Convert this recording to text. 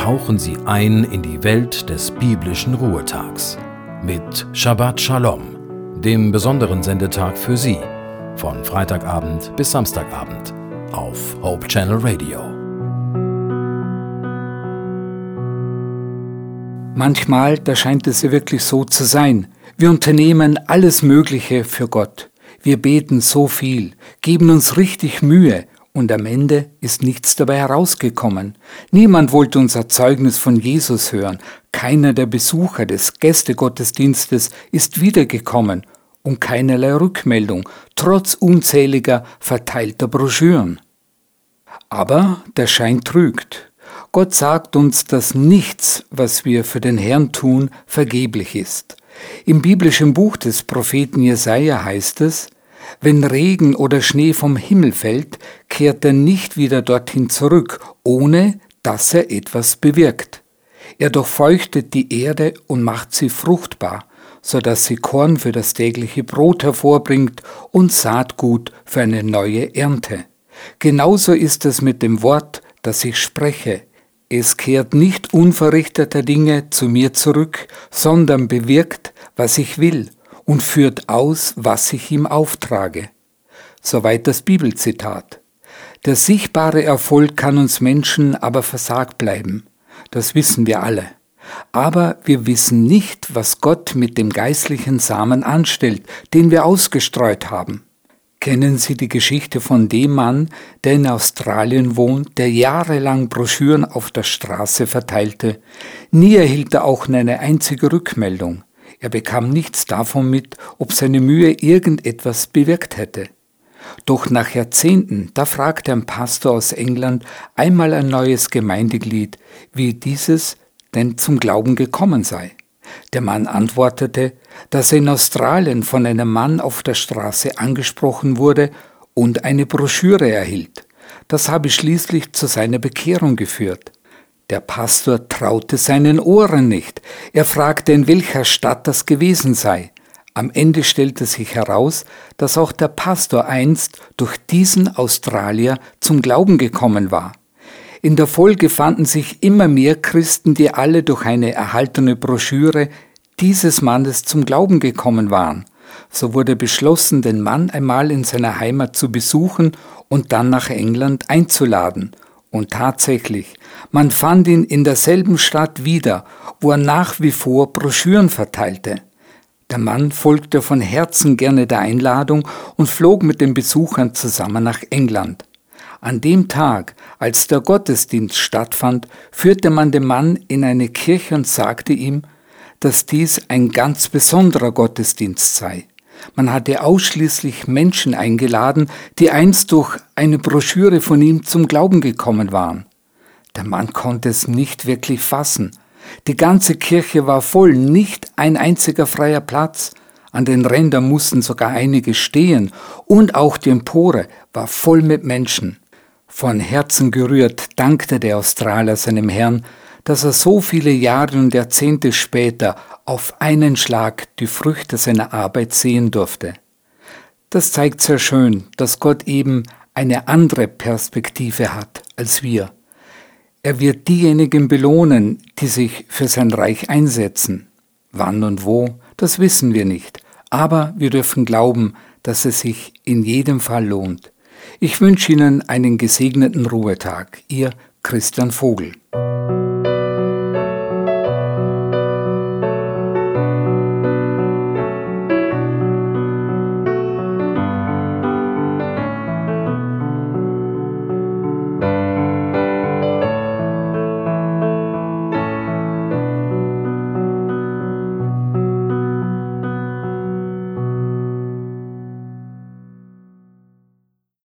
tauchen Sie ein in die Welt des biblischen Ruhetags mit Shabbat Shalom, dem besonderen Sendetag für Sie, von Freitagabend bis Samstagabend auf Hope Channel Radio. Manchmal, da scheint es ja wirklich so zu sein. Wir unternehmen alles Mögliche für Gott. Wir beten so viel, geben uns richtig Mühe und am Ende ist nichts dabei herausgekommen. Niemand wollte unser Zeugnis von Jesus hören. Keiner der Besucher des Gästegottesdienstes ist wiedergekommen und keinerlei Rückmeldung, trotz unzähliger verteilter Broschüren. Aber der Schein trügt. Gott sagt uns, dass nichts, was wir für den Herrn tun, vergeblich ist. Im biblischen Buch des Propheten Jesaja heißt es, wenn Regen oder Schnee vom Himmel fällt, kehrt er nicht wieder dorthin zurück, ohne dass er etwas bewirkt. Er durchfeuchtet die Erde und macht sie fruchtbar, so dass sie Korn für das tägliche Brot hervorbringt und Saatgut für eine neue Ernte. Genauso ist es mit dem Wort, das ich spreche. Es kehrt nicht unverrichteter Dinge zu mir zurück, sondern bewirkt, was ich will und führt aus, was ich ihm auftrage. Soweit das Bibelzitat. Der sichtbare Erfolg kann uns Menschen aber versagt bleiben. Das wissen wir alle. Aber wir wissen nicht, was Gott mit dem geistlichen Samen anstellt, den wir ausgestreut haben. Kennen Sie die Geschichte von dem Mann, der in Australien wohnt, der jahrelang Broschüren auf der Straße verteilte? Nie erhielt er auch eine einzige Rückmeldung. Er bekam nichts davon mit, ob seine Mühe irgendetwas bewirkt hätte. Doch nach Jahrzehnten, da fragte ein Pastor aus England einmal ein neues Gemeindeglied, wie dieses denn zum Glauben gekommen sei. Der Mann antwortete, dass er in Australien von einem Mann auf der Straße angesprochen wurde und eine Broschüre erhielt. Das habe schließlich zu seiner Bekehrung geführt. Der Pastor traute seinen Ohren nicht. Er fragte, in welcher Stadt das gewesen sei. Am Ende stellte sich heraus, dass auch der Pastor einst durch diesen Australier zum Glauben gekommen war. In der Folge fanden sich immer mehr Christen, die alle durch eine erhaltene Broschüre dieses Mannes zum Glauben gekommen waren. So wurde beschlossen, den Mann einmal in seiner Heimat zu besuchen und dann nach England einzuladen. Und tatsächlich, man fand ihn in derselben Stadt wieder, wo er nach wie vor Broschüren verteilte. Der Mann folgte von Herzen gerne der Einladung und flog mit den Besuchern zusammen nach England. An dem Tag, als der Gottesdienst stattfand, führte man den Mann in eine Kirche und sagte ihm, dass dies ein ganz besonderer Gottesdienst sei. Man hatte ausschließlich Menschen eingeladen, die einst durch eine Broschüre von ihm zum Glauben gekommen waren. Der Mann konnte es nicht wirklich fassen. Die ganze Kirche war voll, nicht ein einziger freier Platz. An den Rändern mussten sogar einige stehen und auch die Empore war voll mit Menschen. Von Herzen gerührt dankte der Australier seinem Herrn, dass er so viele Jahre und Jahrzehnte später auf einen Schlag die Früchte seiner Arbeit sehen durfte. Das zeigt sehr schön, dass Gott eben eine andere Perspektive hat als wir. Er wird diejenigen belohnen, die sich für sein Reich einsetzen. Wann und wo, das wissen wir nicht, aber wir dürfen glauben, dass es sich in jedem Fall lohnt. Ich wünsche Ihnen einen gesegneten Ruhetag. Ihr Christian Vogel.